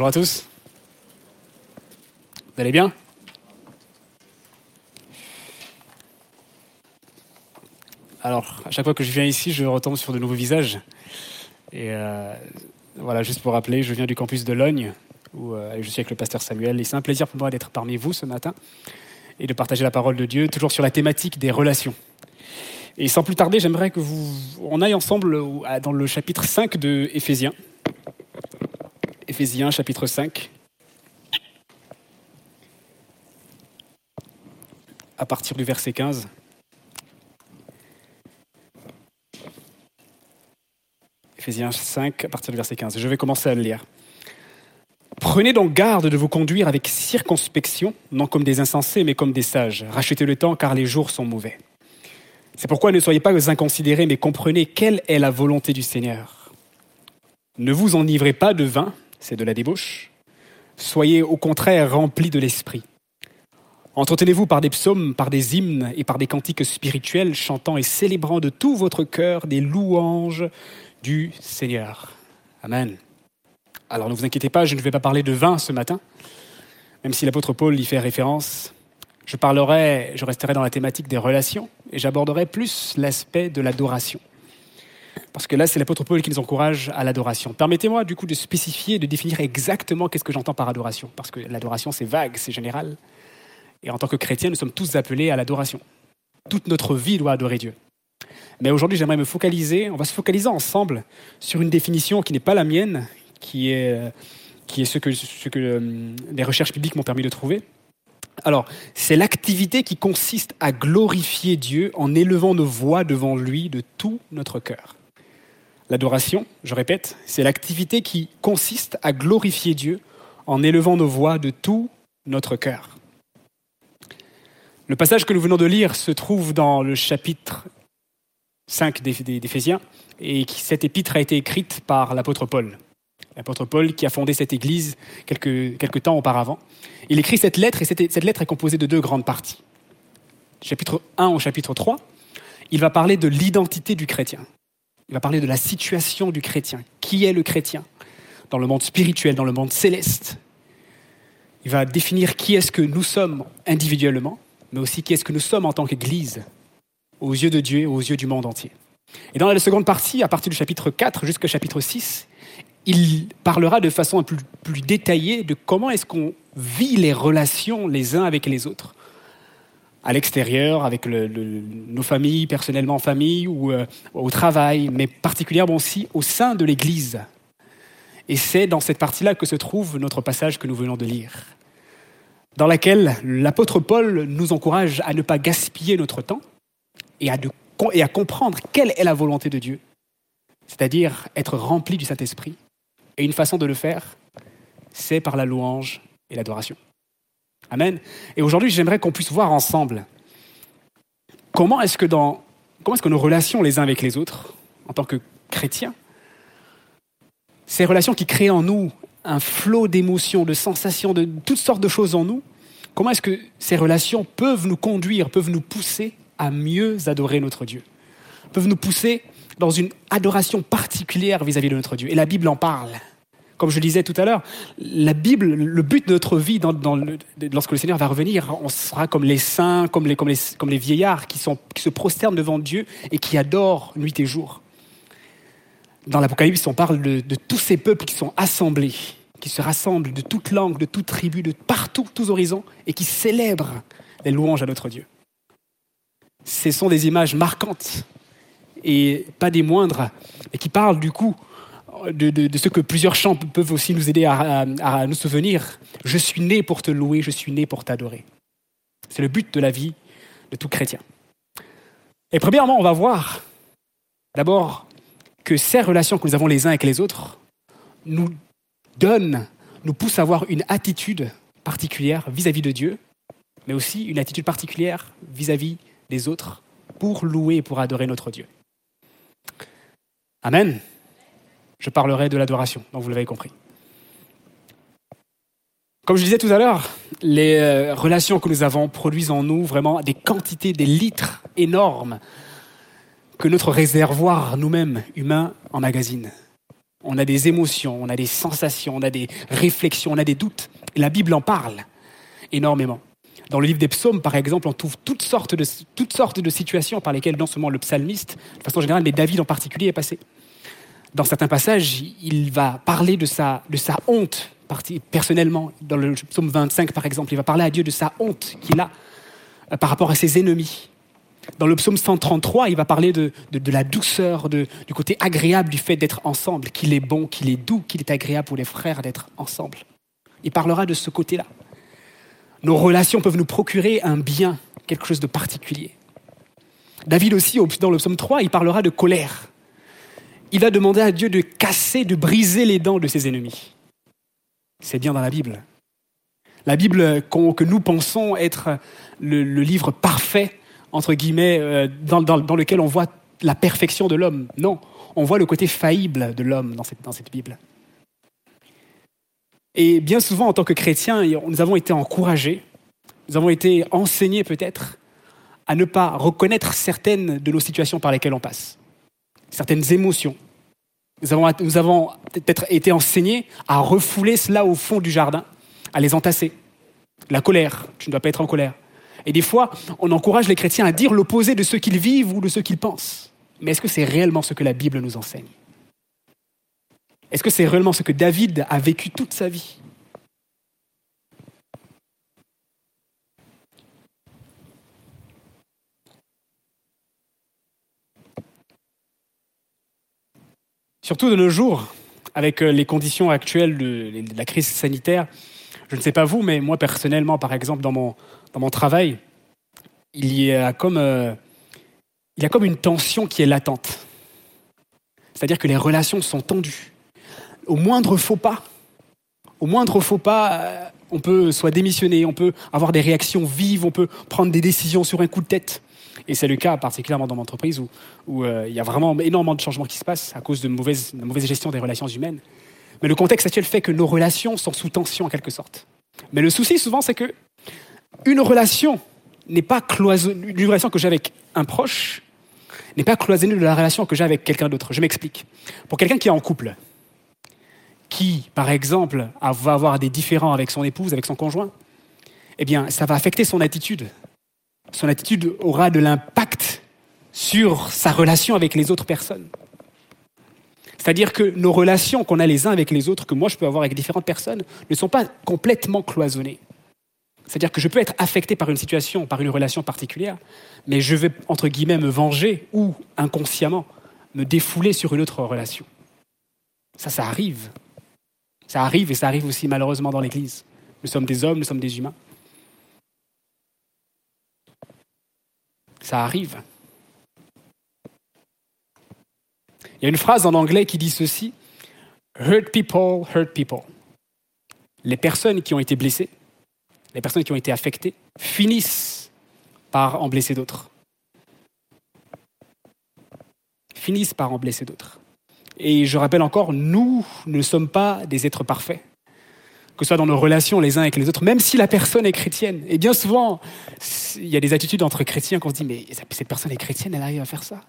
Bonjour à tous. Vous allez bien? Alors, à chaque fois que je viens ici, je retombe sur de nouveaux visages. Et euh, voilà, juste pour rappeler, je viens du campus de Logne, où euh, je suis avec le pasteur Samuel. Et c'est un plaisir pour moi d'être parmi vous ce matin et de partager la parole de Dieu, toujours sur la thématique des relations. Et sans plus tarder, j'aimerais que vous, on aille ensemble dans le chapitre 5 de Éphésiens. Éphésiens, chapitre 5. À partir du verset 15. Éphésiens 5, à partir du verset 15. Je vais commencer à le lire. Prenez donc garde de vous conduire avec circonspection, non comme des insensés, mais comme des sages. Rachetez le temps, car les jours sont mauvais. C'est pourquoi ne soyez pas inconsidérés, mais comprenez quelle est la volonté du Seigneur. Ne vous enivrez pas de vin, c'est de la débauche. Soyez au contraire remplis de l'esprit. Entretenez-vous par des psaumes, par des hymnes et par des cantiques spirituels, chantant et célébrant de tout votre cœur des louanges du Seigneur. Amen. Alors ne vous inquiétez pas, je ne vais pas parler de vin ce matin, même si l'apôtre Paul y fait référence. Je parlerai, je resterai dans la thématique des relations et j'aborderai plus l'aspect de l'adoration. Parce que là, c'est l'apôtre Paul qui nous encourage à l'adoration. Permettez-moi du coup de spécifier, de définir exactement qu'est-ce que j'entends par adoration. Parce que l'adoration, c'est vague, c'est général. Et en tant que chrétien, nous sommes tous appelés à l'adoration. Toute notre vie doit adorer Dieu. Mais aujourd'hui, j'aimerais me focaliser, on va se focaliser ensemble sur une définition qui n'est pas la mienne, qui est, est ce que, ce que euh, les recherches bibliques m'ont permis de trouver. Alors, c'est l'activité qui consiste à glorifier Dieu en élevant nos voix devant lui de tout notre cœur. L'adoration, je répète, c'est l'activité qui consiste à glorifier Dieu en élevant nos voix de tout notre cœur. Le passage que nous venons de lire se trouve dans le chapitre 5 d'Éphésiens, et cette épître a été écrite par l'apôtre Paul. L'apôtre Paul qui a fondé cette église quelques, temps auparavant. Il écrit cette lettre, et cette, cette lettre est composée de deux grandes parties. Chapitre 1 au chapitre 3, il va parler de l'identité du chrétien. Il va parler de la situation du chrétien. Qui est le chrétien Dans le monde spirituel, dans le monde céleste? Il va définir qui est-ce que nous sommes individuellement, mais aussi qui est-ce que nous sommes en tant qu'Église aux yeux de Dieu aux yeux du monde entier. Et dans la seconde partie, à partir du chapitre 4 jusqu'au chapitre 6, il parlera de façon plus détaillée de comment est-ce qu'on vit les relations les uns avec les autres, à l'extérieur, avec nos familles, personnellement en famille ou euh, au travail, mais particulièrement aussi au sein de l'Église. Et c'est dans cette partie-là que se trouve notre passage que nous venons de lire, dans laquelle l'apôtre Paul nous encourage à ne pas gaspiller notre temps, et à, et à comprendre quelle est la volonté de Dieu, c'est-à-dire être rempli du Saint-Esprit. Et une façon de le faire, c'est par la louange et l'adoration. Amen. Et aujourd'hui, j'aimerais qu'on puisse voir ensemble comment est-ce que dans est-ce que nos relations les uns avec les autres, en tant que chrétiens, ces relations qui créent en nous un flot d'émotions, de sensations, de toutes sortes de choses en nous, comment est-ce que ces relations peuvent nous conduire, peuvent nous pousser à mieux adorer notre Dieu, peuvent nous pousser dans une adoration particulière vis-à-vis de notre Dieu. Et la Bible en parle. Comme je le disais tout à l'heure, la Bible, le but de notre vie, lorsque le Seigneur va revenir, on sera comme les saints, comme les, comme les, comme les vieillards qui se prosternent devant Dieu et qui adorent nuit et jour. Dans l'Apocalypse, on parle de, de tous ces peuples qui sont assemblés, qui se rassemblent de toute langue, de toute tribu, de partout, tous horizons, et qui célèbrent les louanges à notre Dieu ce sont des images marquantes et pas des moindres, et qui parlent du coup de, ce que plusieurs chants peuvent aussi nous aider à, nous souvenir. Je suis né pour te louer, je suis né pour t'adorer. C'est le but de la vie de tout chrétien. Et premièrement, on va voir d'abord que ces relations que nous avons les uns avec les autres nous donnent, nous poussent à avoir une attitude particulière vis-à-vis de Dieu, mais aussi une attitude particulière vis-à-vis des autres pour louer et pour adorer notre Dieu. Amen. Je parlerai de l'adoration, donc vous l'avez compris. Comme je disais tout à l'heure, les euh, relations que nous avons produisent en nous vraiment des quantités, des litres énormes que notre réservoir nous-mêmes, humains, emmagasine. on a des émotions, on a des sensations, on a des réflexions, on a des doutes. La Bible en parle énormément. Dans le livre des psaumes, par exemple, on trouve toutes sortes de, toutes sortes de situations par lesquelles non seulement le psalmiste, de façon générale, mais David en particulier est passé. Dans certains passages, il va parler de sa, de sa honte personnellement. Dans le psaume 25, par exemple, il va parler à Dieu de sa honte qu'il a euh, par rapport à ses ennemis. Dans le psaume 133, il va parler de, de, la douceur, de, du côté agréable du fait d'être ensemble, qu'il est bon, qu'il est doux, qu'il est agréable pour les frères d'être ensemble. Il parlera de ce côté-là. Nos relations peuvent nous procurer un bien, quelque chose de particulier. David aussi, dans le psaume 3, il parlera de colère. Il va demander à Dieu de casser, de briser les dents de ses ennemis. C'est bien dans la Bible. La Bible que nous pensons être le, livre parfait, entre guillemets, euh, dans, lequel on voit la perfection de l'homme. Non, on voit le côté faillible de l'homme dans cette, dans cette Bible. Et bien souvent, en tant que chrétiens, nous avons été encouragés, nous avons été enseignés peut-être à ne pas reconnaître certaines de nos situations par lesquelles on passe, certaines émotions. Nous avons, peut-être été enseignés à refouler cela au fond du jardin, à les entasser. La colère, tu ne dois pas être en colère. Et des fois, on encourage les chrétiens à dire l'opposé de ce qu'ils vivent ou de ce qu'ils pensent. Mais est-ce que c'est réellement ce que la Bible nous enseigne? Est-ce que c'est réellement ce que David a vécu toute sa vie? Surtout de nos jours, avec euh, les conditions actuelles de la crise sanitaire, je ne sais pas vous, mais moi personnellement, par exemple, dans mon, travail, il y, a comme, euh, il y a comme une tension qui est latente. C'est-à-dire que les relations sont tendues au moindre faux pas, au moindre faux pas, euh, on peut soit démissionner, on peut avoir des réactions vives, on peut prendre des décisions sur un coup de tête. Et c'est le cas particulièrement dans mon entreprise où, euh, il y a vraiment énormément de changements qui se passent à cause de mauvaise, de mauvaise gestion des relations humaines. Mais le contexte actuel fait que nos relations sont sous tension en quelque sorte. Mais le souci souvent, c'est que une relation n'est pas cloisonnée, une relation que j'ai avec un proche n'est pas cloisonnée de la relation que j'ai avec quelqu'un d'autre. Je m'explique. Pour quelqu'un qui est en couple, qui, par exemple, va avoir des différends avec son épouse, avec son conjoint, eh bien, ça va affecter son attitude. Son attitude aura de l'impact sur sa relation avec les autres personnes. C'est-à-dire que nos relations qu'on a les uns avec les autres, que moi je peux avoir avec différentes personnes, ne sont pas complètement cloisonnées. C'est-à-dire que je peux être affecté par une situation, par une relation particulière, mais je vais, entre guillemets, me venger ou, inconsciemment, me défouler sur une autre relation. Ça, ça arrive. Ça arrive et ça arrive aussi malheureusement dans l'Église. Nous sommes des hommes, nous sommes des humains. Ça arrive. Il y a une phrase en anglais qui dit ceci Hurt people, hurt people. Les personnes qui ont été blessées, les personnes qui ont été affectées, finissent par en blesser d'autres. Finissent par en blesser d'autres. Et je rappelle encore, nous ne sommes pas des êtres parfaits, que ce soit dans nos relations les uns avec les autres, même si la personne est chrétienne. Et bien souvent, il y a des attitudes entre chrétiens qu'on se dit, mais cette personne est chrétienne, elle arrive à faire ça.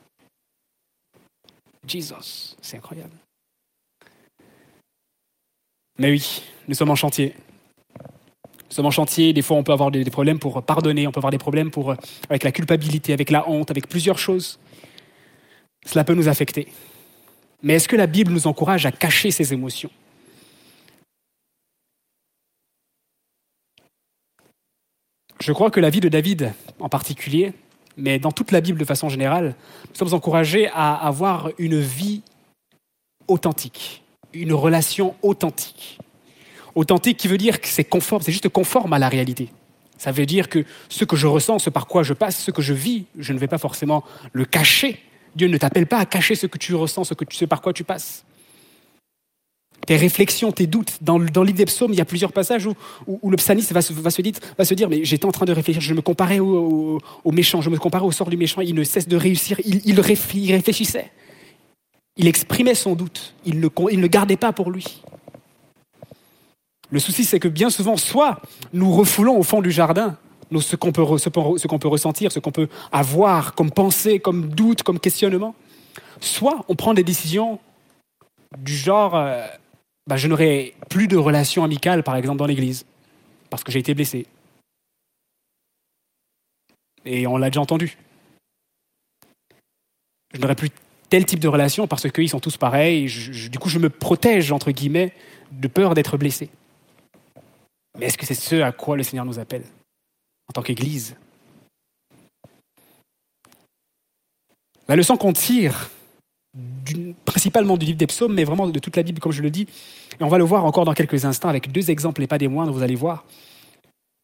Jesus, c'est incroyable. Mais oui, nous sommes en chantier. Nous sommes en chantier, des fois on peut avoir des problèmes pour pardonner, on peut avoir des problèmes pour, avec la culpabilité, avec la honte, avec plusieurs choses. Cela peut nous affecter. Mais est-ce que la Bible nous encourage à cacher ces émotions? Je crois que la vie de David en particulier, mais dans toute la Bible de façon générale, nous sommes encouragés à avoir une vie authentique, une relation authentique. Authentique qui veut dire que c'est conforme, c'est juste conforme à la réalité. Ça veut dire que ce que je ressens, ce par quoi je passe, ce que je vis, je ne vais pas forcément le cacher Dieu ne t'appelle pas à cacher ce que tu ressens, ce, que tu, sais par quoi tu passes. Tes réflexions, tes doutes. Dans, dans l'idée des psaumes, il y a plusieurs passages où, où, le psalmiste va se, va, se dire, va se dire, mais j'étais en train de réfléchir, je me comparais au, méchant, je me comparais au sort du méchant, il ne cesse de réussir, il, il, réfléchissait. Il exprimait son doute, il ne, il ne gardait pas pour lui. Le souci, c'est que bien souvent, soit nous refoulons au fond du jardin ce qu'on peut, peut, ressentir, ce qu'on peut avoir comme pensée, comme doute, comme questionnement. Soit on prend des décisions du genre, euh, bah, je n'aurai plus de relations amicales, par exemple, dans l'église, parce que j'ai été blessé. Et on l'a déjà entendu. Je n'aurai plus tel type de relation parce qu'ils sont tous pareils. du coup, je me protège, entre guillemets, de peur d'être blessé. Mais est-ce que c'est ce à quoi le Seigneur nous appelle en tant qu'Église? La leçon qu'on tire, principalement du livre des psaumes, mais vraiment de toute la Bible, comme je le dis, et on va le voir encore dans quelques instants avec deux exemples et pas des moindres, vous allez voir,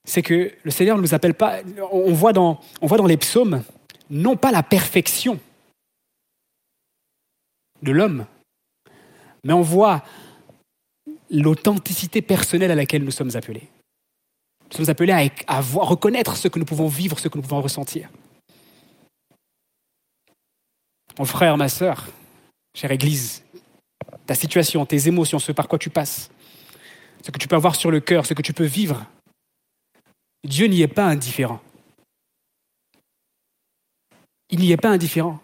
c'est que le Seigneur ne nous appelle pas, on voit, dans, on voit dans les psaumes, non pas la perfection de l'homme, mais on voit l'authenticité personnelle à laquelle nous sommes appelés. Nous sommes appelés à, reconnaître ce que nous pouvons vivre, ce que nous pouvons ressentir. Mon frère, ma sœur, chère Église, ta situation, tes émotions, ce par quoi tu passes, ce que tu peux avoir sur le cœur, ce que tu peux vivre, Dieu n'y est pas indifférent. Il n'y est pas indifférent.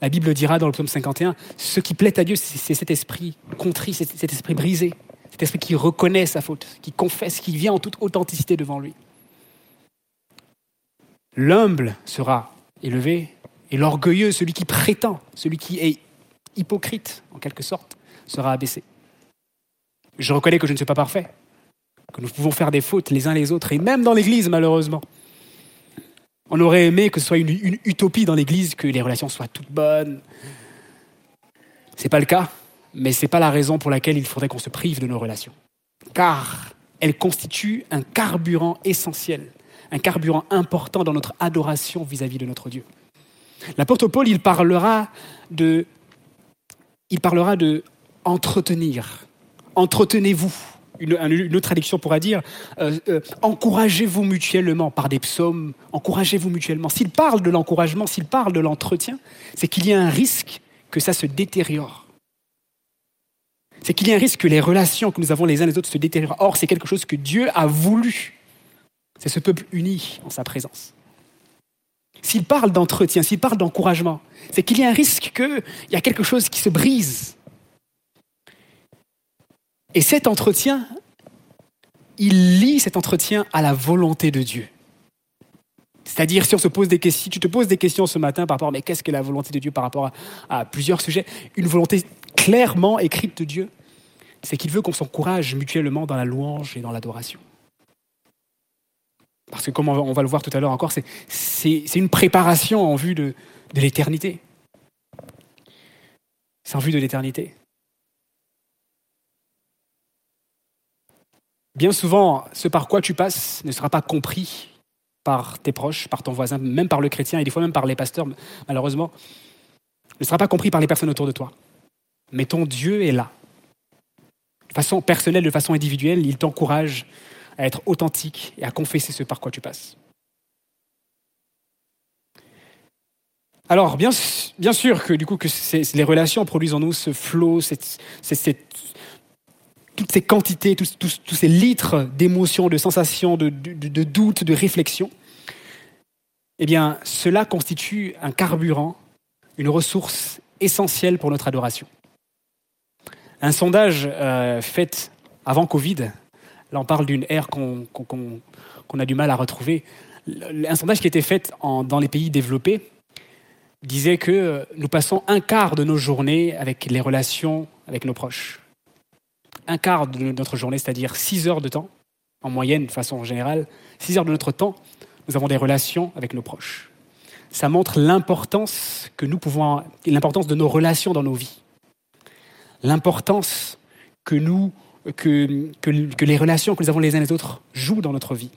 La Bible dira dans le psaume 51, ce qui plaît à Dieu, c'est cet esprit contrit, cet esprit brisé, cet esprit qui reconnaît sa faute, qui confesse, qui vient en toute authenticité devant lui. L'humble sera élevé et l'orgueilleux, celui qui prétend, celui qui est hypocrite en quelque sorte, sera abaissé. Je reconnais que je ne suis pas parfait, que nous pouvons faire des fautes les uns les autres, et même dans l'Église malheureusement. On aurait aimé que ce soit une, utopie dans l'Église, que les relations soient toutes bonnes. Ce n'est pas le cas, mais ce n'est pas la raison pour laquelle il faudrait qu'on se prive de nos relations. Car elles constituent un carburant essentiel, un carburant important dans notre adoration vis-à-vis de notre Dieu. L'apôtre Paul, il parlera de, il parlera de entretenir. Entretenez-vous une, autre traduction pourra dire euh, euh, encouragez-vous mutuellement par des psaumes, encouragez-vous mutuellement. S'il parle de l'encouragement, s'il parle de l'entretien, c'est qu'il y a un risque que ça se détériore. C'est qu'il y a un risque que les relations que nous avons les uns les autres se détériorent. Or, c'est quelque chose que Dieu a voulu. C'est ce peuple uni en sa présence. S'il parle d'entretien, s'il parle d'encouragement, c'est qu'il y a un risque qu'il y a quelque chose qui se brise, et cet entretien, il lie cet entretien à la volonté de Dieu. C'est-à-dire, si on se pose des questions, si tu te poses des questions ce matin par rapport à qu'est-ce que la volonté de Dieu par rapport à, plusieurs sujets, une volonté clairement écrite de Dieu, c'est qu'il veut qu'on s'encourage mutuellement dans la louange et dans l'adoration. Parce que comme on va le voir tout à l'heure encore, c'est une préparation en vue de l'éternité. C'est en vue de l'éternité. Bien souvent, ce par quoi tu passes ne sera pas compris par tes proches, par ton voisin, même par le chrétien et des fois même par les pasteurs, malheureusement, ne sera pas compris par les personnes autour de toi. Mais ton Dieu est là. De façon personnelle, de façon individuelle, il t'encourage à être authentique et à confesser ce par quoi tu passes. Alors, bien, bien sûr que du coup, que les relations produisent en nous ce flot, cette, toutes ces quantités, tous, ces litres d'émotions, de sensations, de, de doutes, de réflexions, eh bien, cela constitue un carburant, une ressource essentielle pour notre adoration. Un sondage euh, fait avant Covid, là on parle d'une ère qu'on a du mal à retrouver, un sondage qui a été fait dans les pays développés disait que nous passons un quart de nos journées avec les relations avec nos proches. Un quart de notre journée, c'est-à-dire six heures de temps, en moyenne, de façon générale, six heures de notre temps, nous avons des relations avec nos proches. Ça montre l'importance que nous pouvons, l'importance de nos relations dans nos vies, l'importance que nous, que, les relations que nous avons les uns les autres jouent dans notre vie.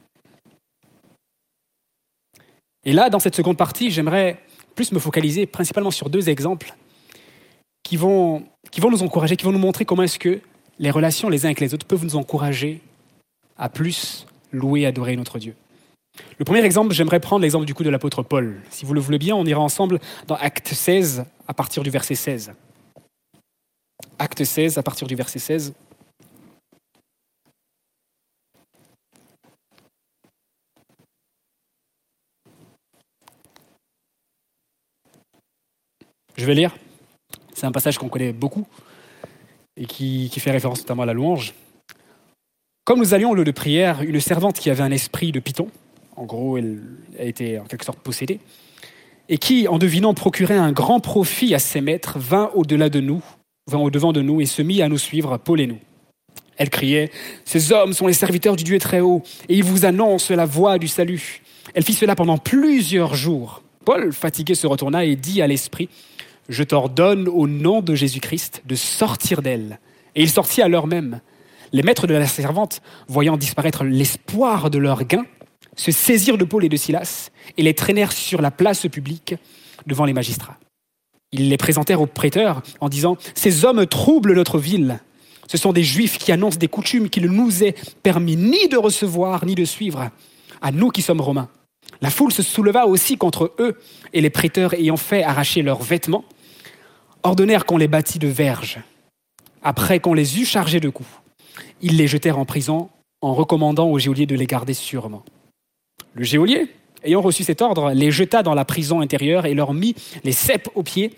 Et là, dans cette seconde partie, j'aimerais plus me focaliser principalement sur deux exemples qui vont, qui vont nous encourager, qui vont nous montrer comment est-ce que les relations les uns avec les autres peuvent nous encourager à plus louer et adorer notre Dieu. Le premier exemple, j'aimerais prendre l'exemple du coup de l'apôtre Paul. Si vous le voulez bien, on ira ensemble dans Acte 16 à partir du verset 16. Acte 16 à partir du verset 16. Je vais lire. C'est un passage qu'on connaît beaucoup. et qui, fait référence notamment à la louange. Comme nous allions au lieu de prière, une servante qui avait un esprit de python, en gros, elle été en quelque sorte possédée, et qui, en devinant procurer un grand profit à ses maîtres, vint au-delà de nous, vint au-devant de nous et se mit à nous suivre, Paul et nous. Elle criait Ces hommes sont les serviteurs du Dieu très haut, et ils vous annoncent la voie du salut. Elle fit cela pendant plusieurs jours. Paul, fatigué, se retourna et dit à l'esprit Je t'ordonne au nom de Jésus-Christ de sortir d'elle. Et il sortit à l'heure même. Les maîtres de la servante, voyant disparaître l'espoir de leur gain, se saisirent de Paul et de Silas et les traînèrent sur la place publique devant les magistrats. Ils les présentèrent aux prêteurs en disant Ces hommes troublent notre ville. Ce sont des juifs qui annoncent des coutumes qu'il ne nous est permis ni de recevoir ni de suivre, à nous qui sommes romains. La foule se souleva aussi contre eux, et les prêteurs ayant fait arracher leurs vêtements, ordonnèrent qu'on les bâtît de verges. Après qu'on les eut chargés de coups, ils les jetèrent en prison en recommandant au geôlier de les garder sûrement. Le geôlier, ayant reçu cet ordre, les jeta dans la prison intérieure et leur mit les cèpes aux pieds.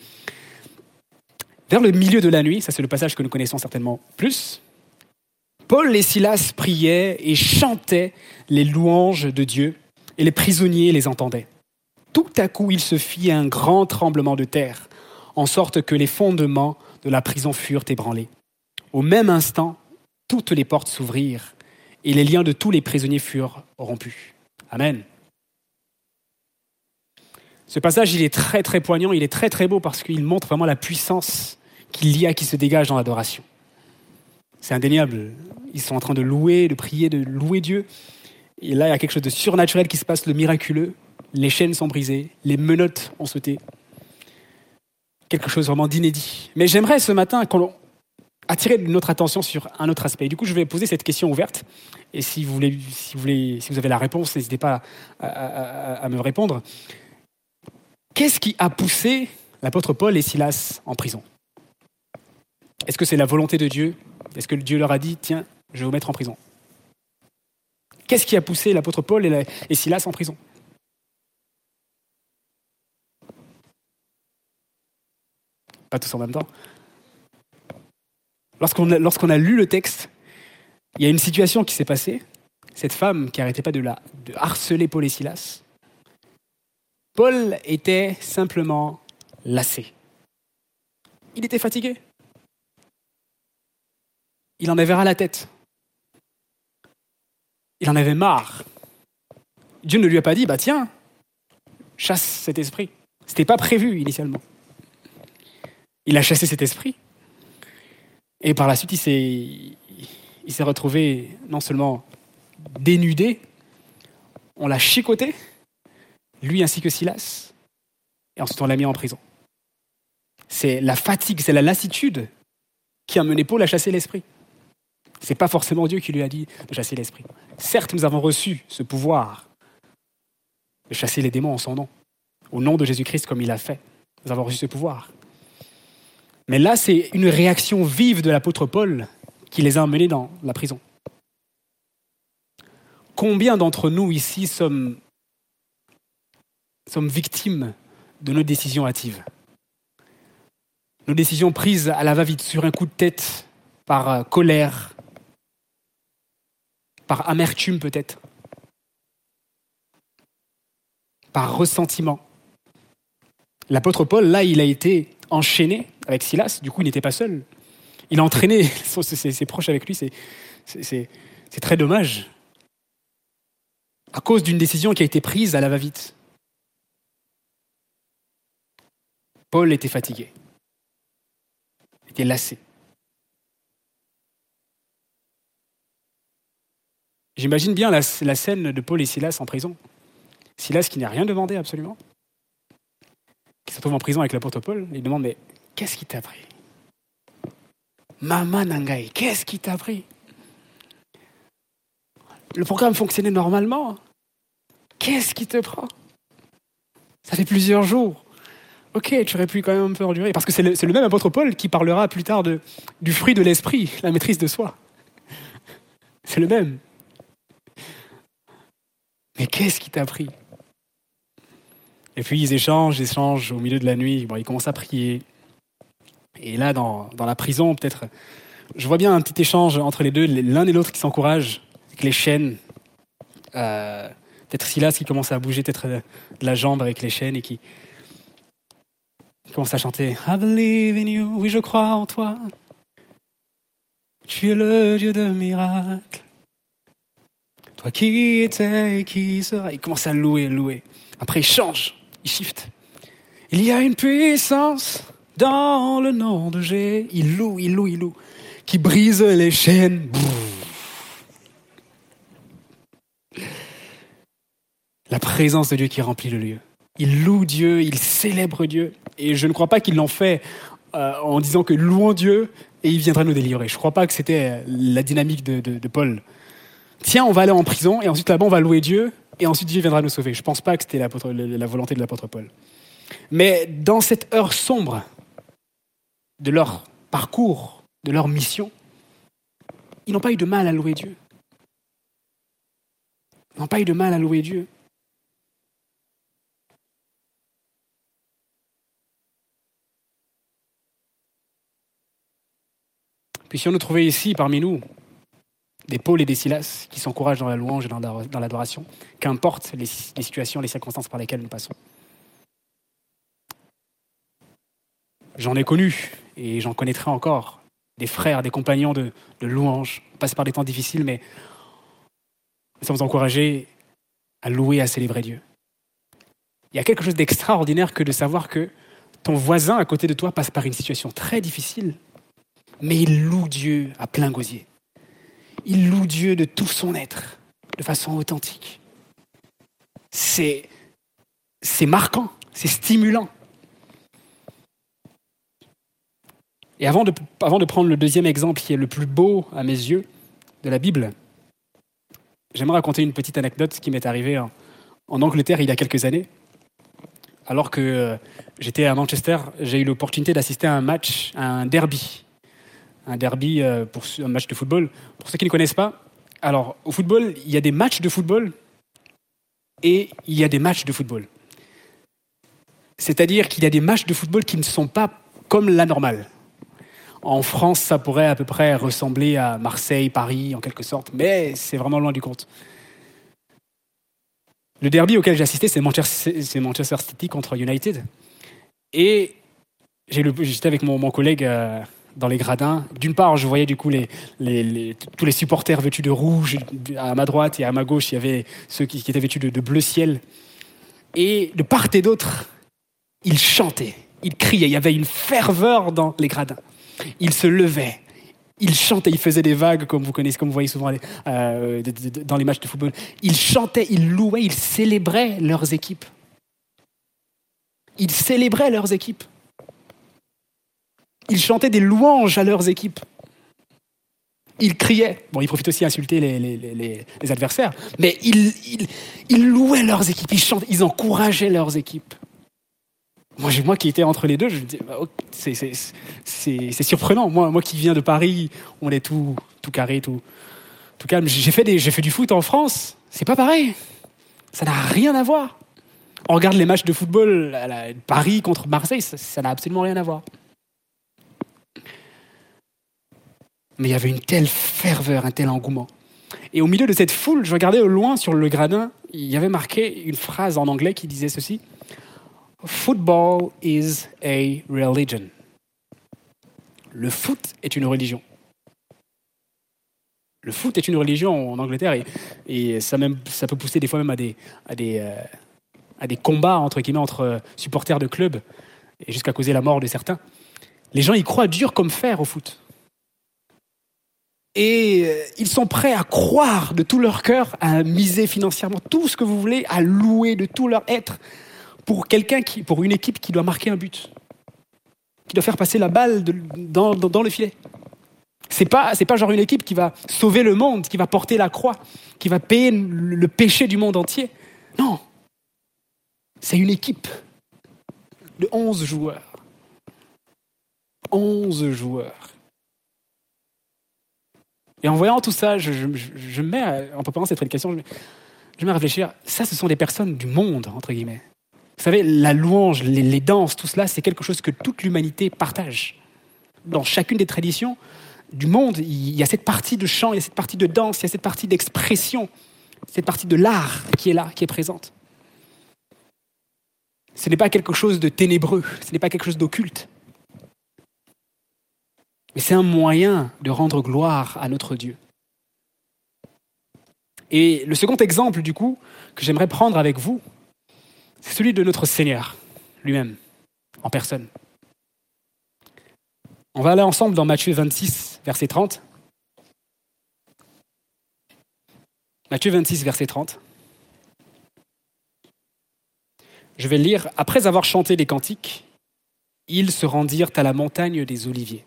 Vers le milieu de la nuit, ça c'est le passage que nous connaissons certainement plus, Paul et Silas priaient et chantaient les louanges de Dieu et les prisonniers les entendaient. Tout à coup, il se fit un grand tremblement de terre, en sorte que les fondements de la prison furent ébranlés. Au même instant, toutes les portes s'ouvrirent et les liens de tous les prisonniers furent rompus. Amen. Ce passage, il est très très poignant, il est très très beau parce qu'il montre vraiment la puissance qu'il y a qui se dégage dans l'adoration. C'est indéniable. Ils sont en train de louer, de prier, de louer Dieu. Et là, il y a quelque chose de surnaturel qui se passe, le miraculeux. Les chaînes sont brisées, les menottes ont sauté. Quelque chose vraiment d'inédit. Mais j'aimerais ce matin attirer notre attention sur un autre aspect. Du coup, je vais poser cette question ouverte. Et si vous, voulez, si vous, voulez, si vous avez la réponse, n'hésitez pas à, me répondre. Qu'est-ce qui a poussé l'apôtre Paul et Silas en prison? Est-ce que c'est la volonté de Dieu? Est-ce que Dieu leur a dit, tiens, je vais vous mettre en prison? Qu'est-ce qui a poussé l'apôtre Paul et, Silas en prison? Tous en même temps. Lorsqu'on a, lu le texte, il y a une situation qui s'est passée. Cette femme qui n'arrêtait pas de, de harceler Paul et Silas. Paul était simplement lassé. Il était fatigué. Il en avait ras la tête. Il en avait marre. Dieu ne lui a pas dit, bah tiens, chasse cet esprit. Ce n'était pas prévu initialement. Il a chassé cet esprit. Et par la suite, il s'est, il s'est retrouvé non seulement dénudé, on l'a chicoté, lui ainsi que Silas, et ensuite on l'a mis en prison. C'est la fatigue, c'est la lassitude qui a mené Paul à chasser l'esprit. Ce n'est pas forcément Dieu qui lui a dit de chasser l'esprit. Certes, nous avons reçu ce pouvoir de chasser les démons en son nom, au nom de Jésus-Christ comme il a fait. Nous avons reçu ce pouvoir. Mais là, c'est une réaction vive de l'apôtre Paul qui les a emmenés dans la prison. Combien d'entre nous ici sommes, victimes de nos décisions hâtives? Nos décisions prises à la va-vite sur un coup de tête, par colère, par amertume peut-être, par ressentiment. L'apôtre Paul, là, il a été enchaîné avec Silas, du coup, il n'était pas seul. Il a entraîné ses, proches avec lui, c'est très dommage. À cause d'une décision qui a été prise à la va-vite. Paul était fatigué, était lassé. J'imagine bien la, scène de Paul et Silas en prison. Silas qui n'a rien demandé absolument, qui se retrouve en prison avec l'apôtre Paul, il demande Mais qu'est-ce qui t'a pris? Mama Nangai, qu'est-ce qui t'a pris? Le programme fonctionnait normalement. Qu'est-ce qui te prend? Ça fait plusieurs jours. Ok, tu aurais pu quand même un peu endurer. Parce que c'est le, même apôtre Paul qui parlera plus tard de, du fruit de l'esprit, la maîtrise de soi. C'est le même. Mais qu'est-ce qui t'a pris? Et puis ils échangent, échangent au milieu de la nuit. Bon, ils commencent à prier. Et là, dans, la prison, peut-être je vois bien un petit échange entre les deux, l'un et l'autre qui s'encouragent, avec les chaînes. Euh, peut-être Silas qui commence à bouger peut-être de la jambe avec les chaînes et qui, commence à chanter I believe in you, oui je crois en toi. Tu es le Dieu de miracles. Toi qui étais et qui sera. Il commence à louer, louer. Après il change, il shift. Il y a une puissance dans le nom de Jésus. Il loue, il loue, il loue. Qui brise les chaînes. La présence de Dieu qui remplit le lieu. Il loue Dieu, il célèbre Dieu. Et je ne crois pas qu'ils l'ont fait euh, en disant que louons Dieu et il viendra nous délivrer. Je ne crois pas que c'était la dynamique de, Paul. Tiens, on va aller en prison et ensuite là-bas on va louer Dieu et ensuite Dieu viendra nous sauver. Je ne pense pas que c'était la volonté de l'apôtre Paul. Mais dans cette heure sombre de leur parcours, de leur mission, ils n'ont pas eu de mal à louer Dieu. Ils n'ont pas eu de mal à louer Dieu. Puis si on nous trouvait ici, parmi nous, des Paul et des Silas qui s'encouragent dans la louange et dans l'adoration, qu'importe les situations, les circonstances par lesquelles nous passons. J'en ai connu et j'en connaîtrai encore des frères, des compagnons de, louange. On passe par des temps difficiles, mais nous sommes encouragés à louer, à célébrer Dieu. Il y a quelque chose d'extraordinaire que de savoir que ton voisin à côté de toi passe par une situation très difficile, mais il loue Dieu à plein gosier. Il loue Dieu de tout son être, de façon authentique. C'est, c'est marquant, c'est stimulant. Et avant de, prendre le deuxième exemple qui est le plus beau à mes yeux de la Bible, j'aimerais raconter une petite anecdote qui m'est arrivée en, Angleterre il y a quelques années. Alors que euh, j'étais à Manchester, j'ai eu l'opportunité d'assister à un match, à un derby. Un derby, euh, pour un match de football. Pour ceux qui ne connaissent pas, alors au football, il y a des matchs de football et il y a des matchs de football. C'est-à-dire qu'il y a des matchs de football qui ne sont pas comme la normale. En France, ça pourrait à peu près ressembler à Marseille, Paris, en quelque sorte, mais c'est vraiment loin du compte. Le derby auquel j'ai assisté, c'est Manchester, City contre United. Et j'étais avec mon, collègue euh, dans les gradins. D'une part, je voyais du coup tous les supporters vêtus de rouge. À ma droite et à ma gauche, il y avait ceux qui, étaient vêtus de bleu ciel. Et de part et d'autre, ils chantaient, ils criaient. Il y avait une ferveur dans les gradins. Il se levait, il chantait, il faisait des vagues, comme vous connaissez, comme vous voyez souvent euh, dans les matchs de football. Il chantait, il louait, il célébrait leurs équipes. Ils célébraient leurs équipes. Ils chantaient des louanges à leurs équipes. Ils criaient. Bon, ils profitaient aussi à insulter les, adversaires, mais ils, ils, louaient leurs équipes, ils chantaient, ils encourageaient leurs équipes. Moi, moi qui étais entre les deux, je me dis, bah, c'est surprenant. Moi, moi qui viens de Paris, on est tout, tout carré, tout, tout calme. J'ai fait, fait du foot en France, c'est pas pareil. Ça n'a rien à voir. On regarde les matchs de football, à Paris contre Marseille, ça n'a absolument rien à voir. Mais il y avait une telle ferveur, un tel engouement. Et au milieu de cette foule, je regardais au loin sur le gradin, il y avait marqué une phrase en anglais qui disait ceci Football is a religion. Le foot est une religion. Le foot est une religion en Angleterre et, ça, peut pousser des fois même à des, euh, combats entre, entre supporters de clubs et jusqu'à causer la mort de certains. Les gens y croient dur comme fer au foot. Et euh, ils sont prêts à croire de tout leur cœur, à miser financièrement tout ce que vous voulez, à louer de tout leur être pour quelqu'un qui, pour une équipe qui doit marquer un but, qui doit faire passer la balle dans, le filet. C'est pas, c'est pas genre une équipe qui va sauver le monde, qui va porter la croix, qui va payer le péché du monde entier. Non. C'est une équipe de 11 joueurs. 11 joueurs. Et en voyant tout ça, je, je, mets, en préparant cette prédication, je, je mets à réfléchir, ça, ce sont des personnes du monde, entre guillemets. Vous savez, la louange, les, danses, tout cela, c'est quelque chose que toute l'humanité partage. Dans chacune des traditions, du monde, il y a cette partie de chant, il y a cette partie de danse, il y a cette partie d'expression, cette partie de l'art qui est là, qui est présente. Ce n'est pas quelque chose de ténébreux, ce n'est pas quelque chose d'occulte. Mais c'est un moyen de rendre gloire à notre Dieu. Et le second exemple, du coup, que j'aimerais prendre avec vous, c'est celui de notre Seigneur lui-même, en personne. On va aller ensemble dans Matthieu 26, verset 30. Matthieu 26, verset 30. Je vais lire. Après avoir chanté les cantiques, ils se rendirent à la montagne des Oliviers.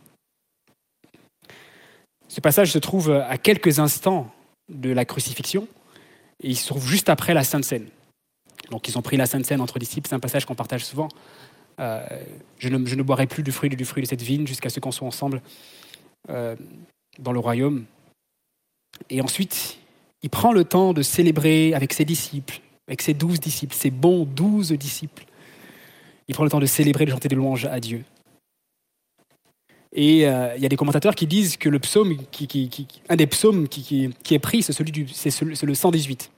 Ce passage se trouve à quelques instants de la crucifixion et il se trouve juste après la Sainte Seine. Donc ils ont pris la Sainte Seine entre disciples, c'est un passage qu'on partage souvent. Euh, je, ne, boirai plus du fruit du fruit de cette vigne jusqu'à ce qu'on soit ensemble euh, dans le royaume. Et ensuite, il prend le temps de célébrer avec ses disciples, avec ses douze disciples, ses bons douze disciples. Il prend le temps de célébrer, de chanter des louanges à Dieu. Et euh, il y a des commentateurs qui disent que le psaume, un des psaumes qui, est pris, c'est celui du, c'est le 118.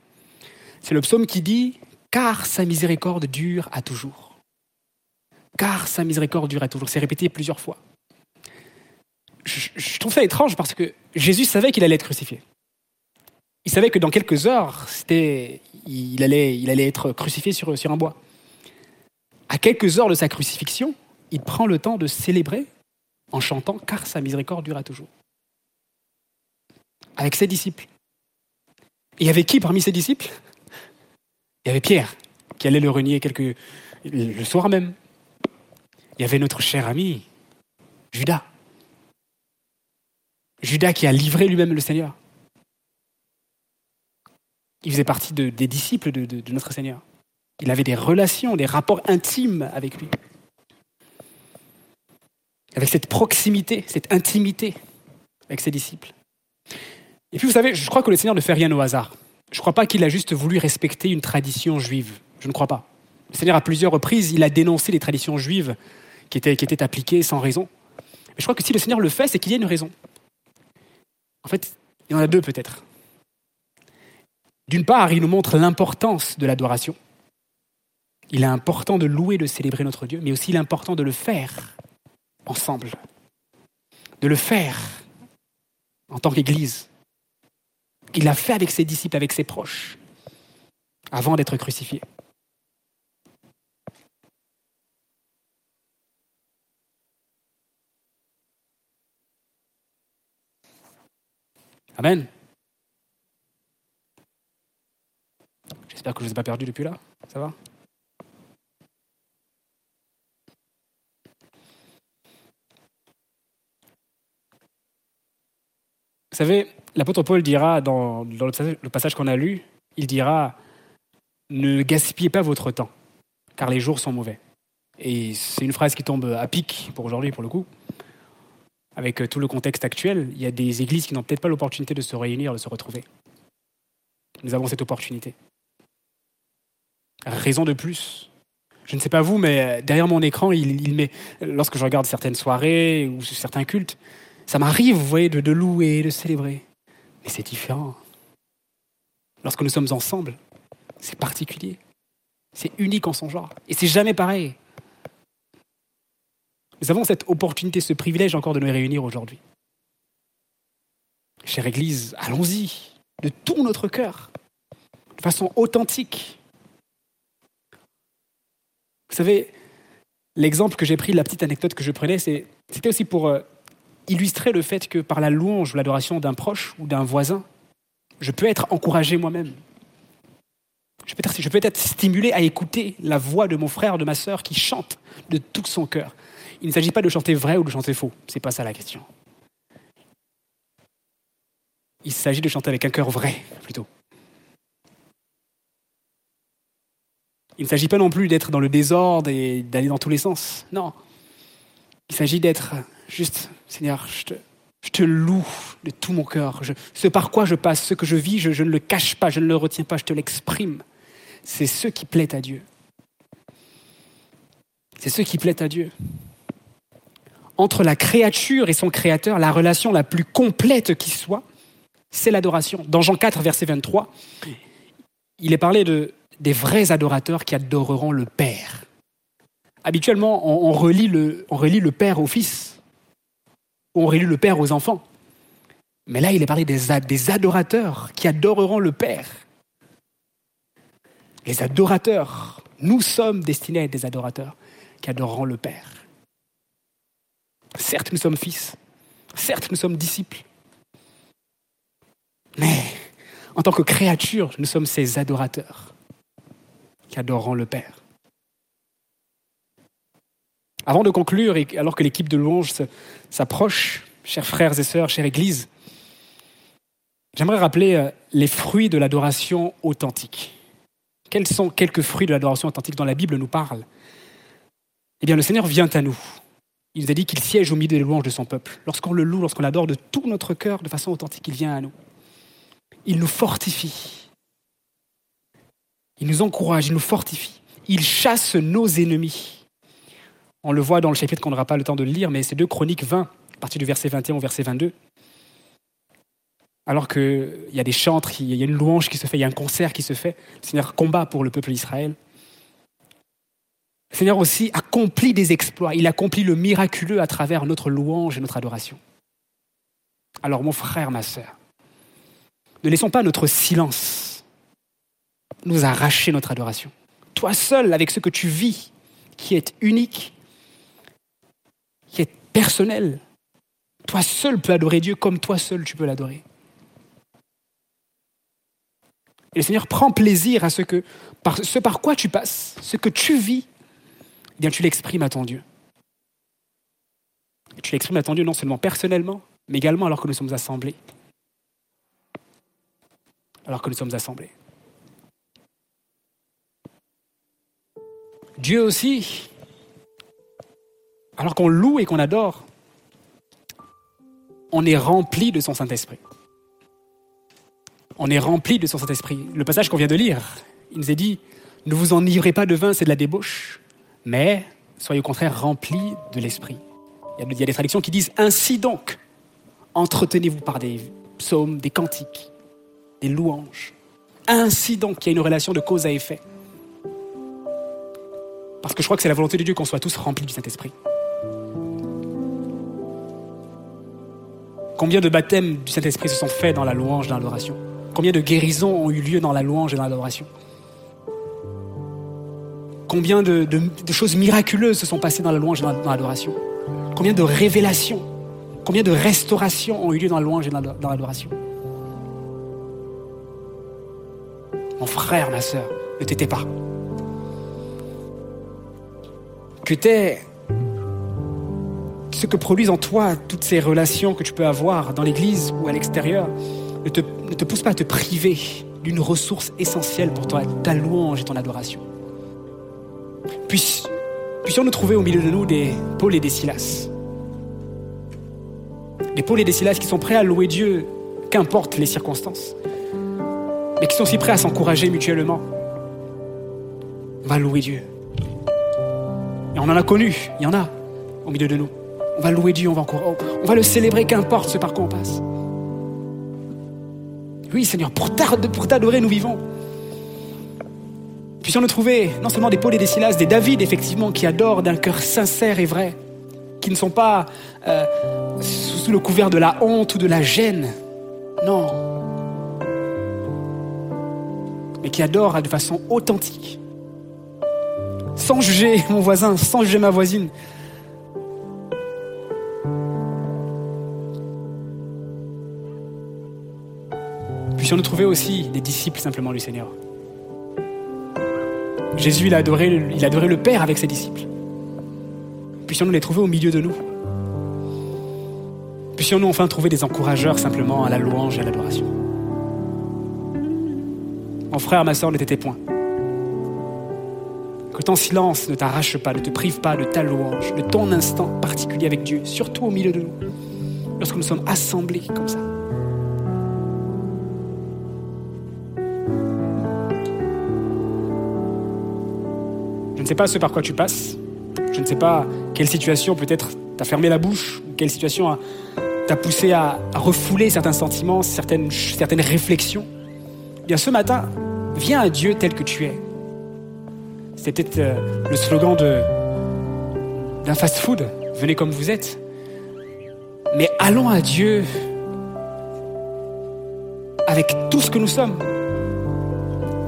C'est le psaume qui dit Car sa miséricorde dure à toujours car sa miséricorde dure toujours. C'est répété plusieurs fois. Je, trouve ça étrange parce que Jésus savait qu'il allait être crucifié. Il savait que dans quelques heures, il, allait, il allait être crucifié sur, sur un bois. À quelques heures de sa crucifixion, il prend le temps de célébrer en chantant Car sa miséricorde dure toujours. Avec ses disciples. Et avait qui parmi ses disciples? Il y avait Pierre, qui allait le renier quelques, le soir même il y avait notre cher ami, Judas. Judas qui a livré lui-même le Seigneur. Il faisait partie des disciples de, notre Seigneur. Il avait des relations, des rapports intimes avec lui. Avec cette proximité, cette intimité avec ses disciples. Et puis vous savez, je crois que le Seigneur ne fait rien au hasard. Je ne crois pas qu'il a juste voulu respecter une tradition juive. Je ne crois pas. Le Seigneur, à plusieurs reprises, il a dénoncé les traditions juives qui était, qui appliquée sans raison. Mais je crois que si le Seigneur le fait, c'est qu'il y a une raison. En fait, il y en a deux peut-être. D'une part, il nous montre l'importance de l'adoration. Il est important de louer, de célébrer notre Dieu, mais aussi il de le faire ensemble. De le faire en tant qu'Église. Il l'a fait avec ses disciples, avec ses proches, avant d'être crucifié. Amen. J'espère que je ne vous ai pas perdu depuis là. Ça va? Vous savez, l'apôtre Paul dira dans, le passage qu'on a lu, il dira Ne gaspillez pas votre temps, car les jours sont mauvais. Et c'est une phrase qui tombe à pic pour aujourd'hui, pour le coup avec tout le contexte actuel, il y a des églises qui n'ont peut-être pas l'opportunité de se réunir, de se retrouver. Nous avons cette opportunité. Raison de plus. Je ne sais pas vous, mais derrière mon écran, il, met, lorsque je regarde certaines soirées ou certains cultes, ça m'arrive, vous voyez, de, louer, de célébrer. Mais c'est différent. Lorsque nous sommes ensemble, c'est particulier. C'est unique en son genre. Et c'est jamais pareil. Nous avons cette opportunité, ce privilège encore de nous réunir aujourd'hui. Chère Église, allons-y, de tout notre cœur, de façon authentique. Vous savez, l'exemple que j'ai pris, la petite anecdote que je prenais, c'était aussi pour euh, illustrer le fait que par la louange ou l'adoration d'un proche ou d'un voisin, je peux être encouragé moi-même. Je peux, être, stimulé à écouter la voix de mon frère, de ma sœur qui chante de tout son cœur. Il ne s'agit pas de chanter vrai ou de chanter faux. Ce n'est pas ça la question. Il s'agit de chanter avec un cœur vrai, plutôt. Il ne s'agit pas non plus d'être dans le désordre et d'aller dans tous les sens. Non. Il s'agit d'être juste, Seigneur, je te, loue de tout mon cœur. ce par quoi je passe, ce que je vis, je, ne le cache pas, je ne le retiens pas, je te l'exprime. C'est ce qui plaît à Dieu. C'est ce qui plaît à Dieu entre la créature et son créateur, la relation la plus complète qui soit, c'est l'adoration. Dans Jean 4, verset 23, il est parlé de, des vrais adorateurs qui adoreront le Père. Habituellement, on, le, on relie le Père au Fils, on relie le Père aux enfants. Mais là, il est parlé des, des adorateurs qui adoreront le Père. Les adorateurs, nous sommes destinés à être des adorateurs qui adoreront le Père. Certes, nous sommes fils, certes, nous sommes disciples, mais en tant que créatures, nous sommes ces adorateurs qui adoreront le Père. Avant de conclure, et alors que l'équipe de louange s'approche, chers frères et sœurs, chère Église, j'aimerais rappeler euh, les fruits de l'adoration authentique. Quels sont quelques fruits de l'adoration authentique dont la Bible nous parle? Eh bien, le Seigneur vient à nous. Il nous a dit qu'il siège au milieu des louanges de son peuple. Lorsqu'on le loue, lorsqu'on l'adore de tout notre cœur, de façon authentique, il vient à nous. Il nous fortifie. Il nous encourage, il nous fortifie. Il chasse nos ennemis. On le voit dans le chapitre qu'on n'aura pas le temps de lire, mais c'est 2 Chroniques 20, à partir du verset 21 au verset 22. Alors qu'il y a des chantres, il y a une louange qui se fait, il y a un concert qui se fait, le Seigneur combat pour le peuple d'Israël. Le Seigneur aussi accomplit des exploits. Il accomplit le miraculeux à travers notre louange et notre adoration. Alors mon frère, ma sœur, ne laissons pas notre silence nous arracher notre adoration. Toi seul, avec ce que tu vis, qui est unique, qui est personnel, toi seul peux adorer Dieu comme toi seul tu peux l'adorer. Et le Seigneur prend plaisir à ce que, par, ce par quoi tu passes, ce que tu vis, eh bien tu l'exprimes à ton Dieu. Tu l'exprimes à ton Dieu non seulement personnellement, mais également alors que nous sommes assemblés. Alors que nous sommes assemblés. Dieu aussi, alors qu'on loue et qu'on adore, on est rempli de son Saint-Esprit. On est rempli de son Saint-Esprit. Le passage qu'on vient de lire, il nous est dit, ne vous enivrez pas de vin, c'est de la débauche, mais soyez au contraire remplis de l'Esprit. Il y a des traductions qui disent, ainsi donc, entretenez-vous par des psaumes, des cantiques, des louanges. Ainsi donc, il y a une relation de cause à effet. Parce que je crois que c'est la volonté de Dieu qu'on soit tous remplis du Saint-Esprit. Combien de baptêmes du Saint-Esprit se sont faits dans la louange, dans l'adoration? Combien de guérisons ont eu lieu dans la louange et dans l'adoration? Combien de, choses miraculeuses se sont passées dans la louange et dans, l'adoration? Combien de révélations Combien de restaurations ont eu lieu dans la louange et dans l'adoration? Mon frère, ma soeur, ne t'étais pas. Que tu ce que produisent en toi toutes ces relations que tu peux avoir dans l'église ou à l'extérieur ne te, ne pousse pas à te priver d'une ressource essentielle pour toi, ta louange et ton adoration. puissions-nous trouver au milieu de nous des Paul et des Silas. Des Paul et des Silas qui sont prêts à louer Dieu, qu'importe les circonstances, mais qui sont aussi prêts à s'encourager mutuellement. On va louer Dieu. Et on en a connu, il y en a au milieu de nous. On va louer Dieu, on va, le célébrer, qu'importe ce par quoi on passe. Oui, Seigneur, pour t'adorer, nous vivons. Puissions-nous trouver non seulement des Paul et des Silas, des David, effectivement, qui adorent d'un cœur sincère et vrai, qui ne sont pas euh, sous le couvert de la honte ou de la gêne. Non. Mais qui adorent de façon authentique sans juger mon voisin, sans juger ma voisine. Puissions-nous trouver aussi des disciples simplement du Seigneur. Jésus, il a adoré, il a adoré le Père avec ses disciples. Puissions-nous les trouver au milieu de nous. Puissions-nous enfin trouver des encourageurs simplement à la louange et à l'adoration. Mon frère, ma soeur, ne t'étais point. Que ton silence ne t'arrache pas, ne te prive pas de ta louange, de ton instant particulier avec Dieu, surtout au milieu de nous, lorsque nous sommes assemblés comme ça. Sais pas ce par quoi tu passes, je ne sais pas quelle situation peut-être t'a fermé la bouche, ou quelle situation t'a poussé à, refouler certains sentiments, certaines, certaines réflexions. Eh bien, ce matin, viens à Dieu tel que tu es. C'était peut-être euh, le slogan d'un fast-food. Venez comme vous êtes. Mais allons à Dieu avec tout ce que nous sommes.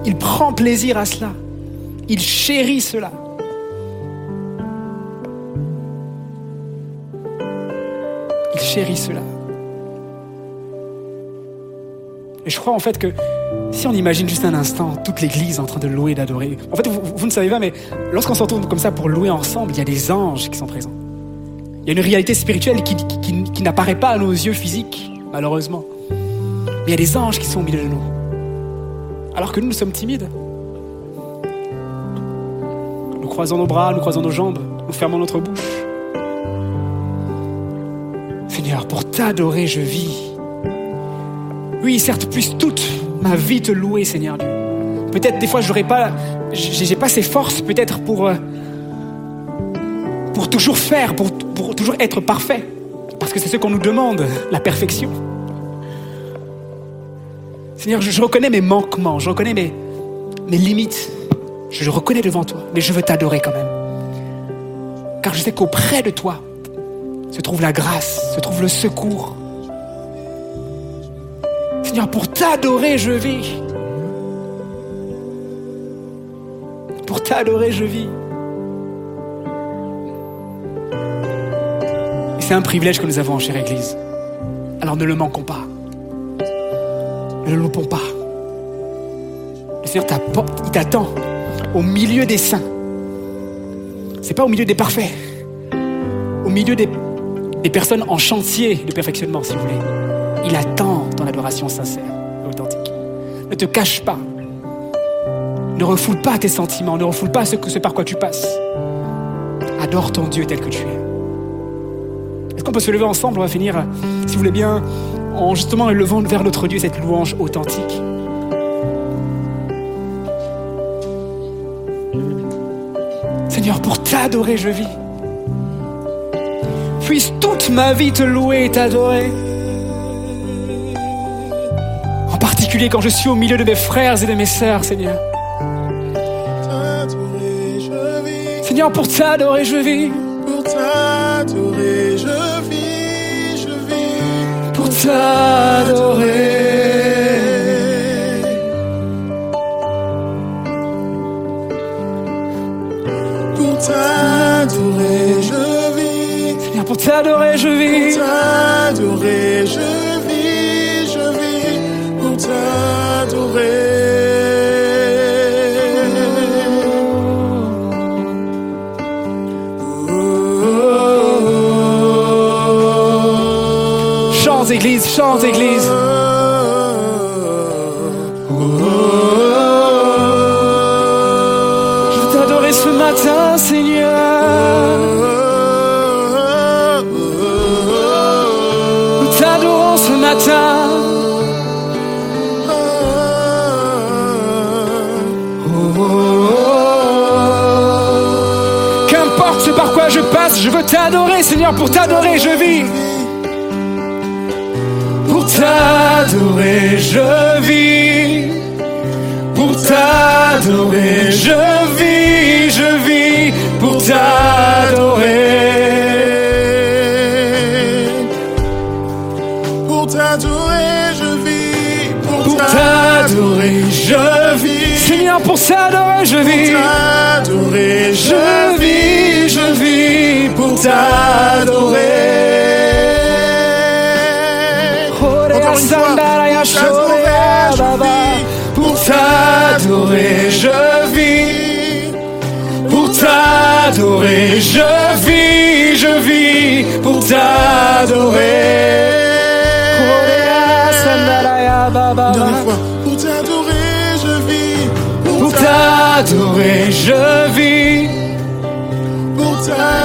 Il prend plaisir à cela. Il chérit cela. Il chérit cela. Et je crois en fait que si on imagine juste un instant toute l'Église en train de louer, d'adorer, en fait vous, ne savez pas, mais lorsqu'on se retrouve comme ça pour louer ensemble, il y a des anges qui sont présents. Il y a une réalité spirituelle qui, qui n'apparaît pas à nos yeux physiques, malheureusement. Mais il y a des anges qui sont au milieu de nous. Alors que nous, nous sommes timides. Nous croisons nos bras, nous croisons nos jambes, nous fermons notre bouche. Seigneur, pour t'adorer, je vis. Oui, certes, puisse toute ma vie te louer, Seigneur Dieu. Peut-être des fois, j'aurais pas, j'ai pas ces forces, peut-être pour, euh, pour toujours faire, pour, toujours être parfait. Parce que c'est ce qu'on nous demande, la perfection. Seigneur, je, reconnais mes manquements, je reconnais mes limites. Je le reconnais devant toi, mais je veux t'adorer quand même. Car je sais qu'auprès de toi se trouve la grâce, se trouve le secours. Seigneur, pour t'adorer, je vis. Pour t'adorer, je vis. C'est un privilège que nous avons chère Église. Alors ne le manquons pas. Ne le loupons pas. Le Seigneur il t'attend au milieu des saints. C'est pas au milieu des parfaits. Au milieu des, personnes en chantier de perfectionnement, si vous voulez. Il attend ton adoration sincère et authentique. Ne te cache pas. Ne refoule pas tes sentiments. Ne refoule pas ce, ce par quoi tu passes. Adore ton Dieu tel que tu es. Est-ce qu'on peut se lever ensemble? On va finir, si vous voulez bien, en justement élevant vers notre Dieu cette louange authentique. Seigneur, pour t'adorer, je vis. Puisse toute ma vie te louer et t'adorer. En particulier quand je suis au milieu de mes frères et de mes sœurs, Seigneur. Seigneur, pour t'adorer, je vis. Pour t'adorer, je vis t'adorer. Pour pour t'adorer, je vis. Pour t'adorer, je vis, je vis. Pour t'adorer. Église, chante Église. Je passe, je veux t'adorer, Seigneur, pour t'adorer, je vis t'adorer, je vis. Pour t'adorer, je vis, je vis. Pour t'adorer. Pour t'adorer, je vis. Pour t'adorer, je vis. Seigneur, pour t'adorer, je vis. Pour t'adorer, je vis, t'adorer. Pour t'adorer, je vis. Pour t'adorer, je vis, je vis. Pour t'adorer. Pour t'adorer, je vis. Pour t'adorer, je vis. Pour t'adorer,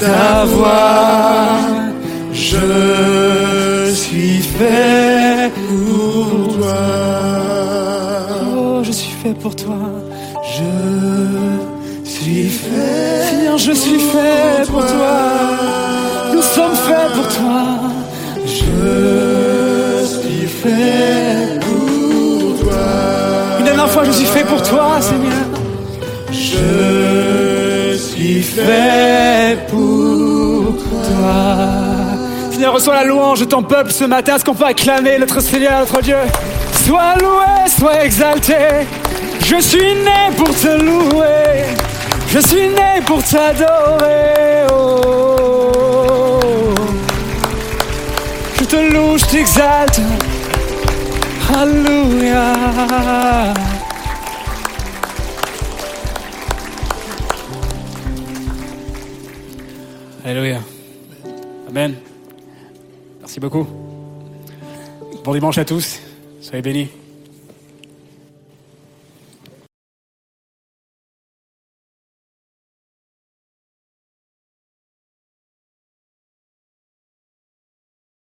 ta voix. Je suis fait pour toi. Oh, je suis fait pour toi. Je suis fait. Seigneur, je suis fait pour toi. Nous sommes faits pour toi. Je suis fait pour toi. Une dernière fois, je suis fait pour toi, Seigneur. Je fait pour toi. Seigneur, reçois la louange de ton peuple ce matin. Est-ce qu'on peut acclamer notre Seigneur, notre Dieu? Sois loué, sois exalté. Je suis né pour te louer. Je suis né pour t'adorer. Oh. Je te loue, je t'exalte. Alléluia. Alléluia. Amen. Merci beaucoup. Bon dimanche à tous. Soyez bénis.